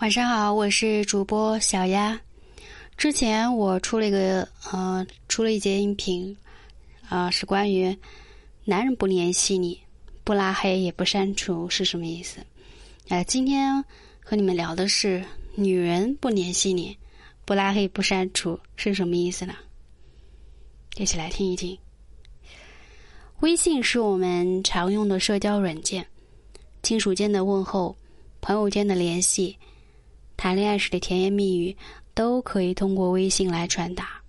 晚上好，我是主播小丫。之前我出了一个呃，出了一节音频，啊，是关于男人不联系你、不拉黑也不删除是什么意思？呃，今天和你们聊的是女人不联系你、不拉黑不删除是什么意思呢？一起来听一听。微信是我们常用的社交软件，亲属间的问候、朋友间的联系。谈恋爱时的甜言蜜语都可以通过微信来传达。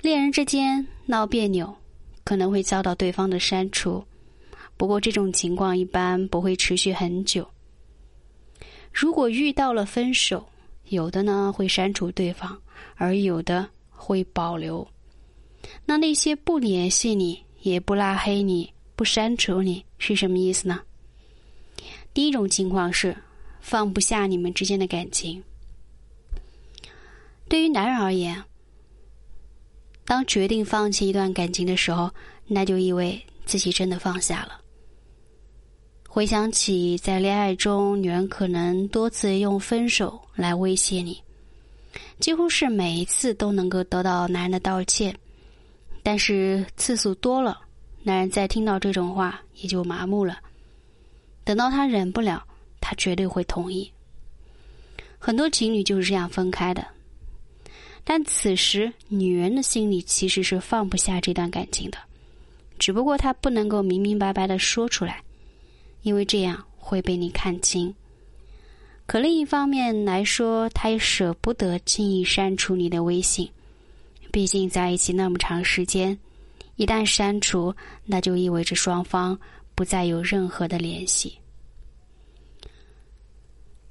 恋人之间闹别扭，可能会遭到对方的删除，不过这种情况一般不会持续很久。如果遇到了分手，有的呢会删除对方，而有的会保留。那那些不联系你、也不拉黑你、不删除你是什么意思呢？第一种情况是。放不下你们之间的感情。对于男人而言，当决定放弃一段感情的时候，那就意味自己真的放下了。回想起在恋爱中，女人可能多次用分手来威胁你，几乎是每一次都能够得到男人的道歉，但是次数多了，男人再听到这种话也就麻木了。等到他忍不了。他绝对会同意。很多情侣就是这样分开的，但此时女人的心里其实是放不下这段感情的，只不过她不能够明明白白的说出来，因为这样会被你看清。可另一方面来说，她也舍不得轻易删除你的微信，毕竟在一起那么长时间，一旦删除，那就意味着双方不再有任何的联系。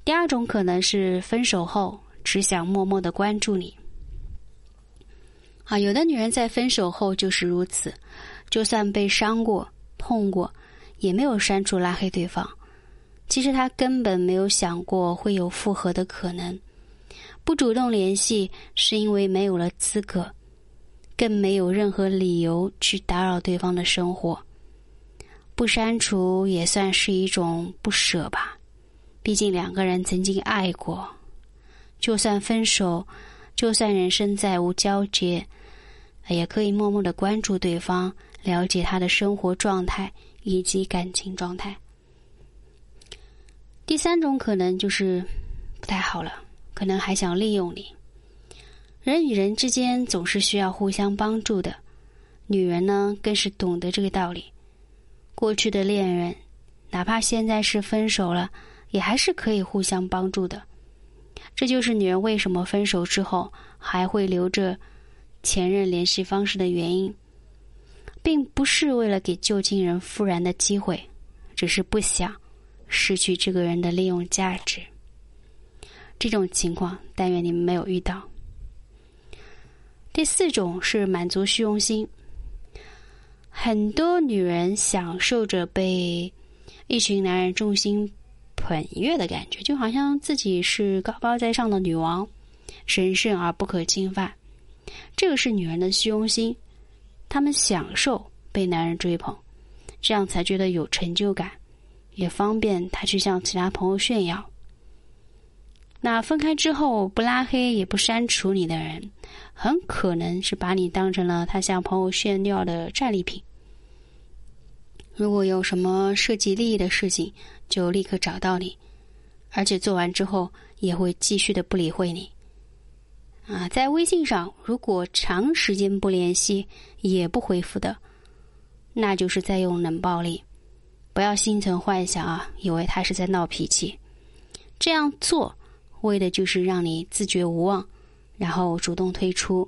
第二种可能是分手后只想默默的关注你，啊，有的女人在分手后就是如此，就算被伤过、痛过，也没有删除拉黑对方。其实她根本没有想过会有复合的可能，不主动联系是因为没有了资格，更没有任何理由去打扰对方的生活。不删除也算是一种不舍吧。毕竟两个人曾经爱过，就算分手，就算人生再无交接，也可以默默的关注对方，了解他的生活状态以及感情状态。第三种可能就是不太好了，可能还想利用你。人与人之间总是需要互相帮助的，女人呢更是懂得这个道理。过去的恋人，哪怕现在是分手了。也还是可以互相帮助的，这就是女人为什么分手之后还会留着前任联系方式的原因，并不是为了给旧情人复燃的机会，只是不想失去这个人的利用价值。这种情况，但愿你们没有遇到。第四种是满足虚荣心，很多女人享受着被一群男人重心。捧月的感觉，就好像自己是高高在上的女王，神圣而不可侵犯。这个是女人的虚荣心，她们享受被男人追捧，这样才觉得有成就感，也方便她去向其他朋友炫耀。那分开之后不拉黑也不删除你的人，很可能是把你当成了他向朋友炫耀的战利品。如果有什么涉及利益的事情，就立刻找到你，而且做完之后也会继续的不理会你。啊，在微信上，如果长时间不联系也不回复的，那就是在用冷暴力。不要心存幻想啊，以为他是在闹脾气。这样做为的就是让你自觉无望，然后主动退出，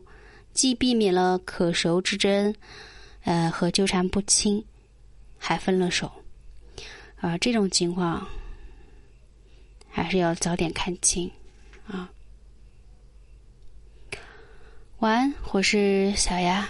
既避免了可熟之争，呃，和纠缠不清。还分了手，啊，这种情况还是要早点看清，啊。晚安，我是小丫。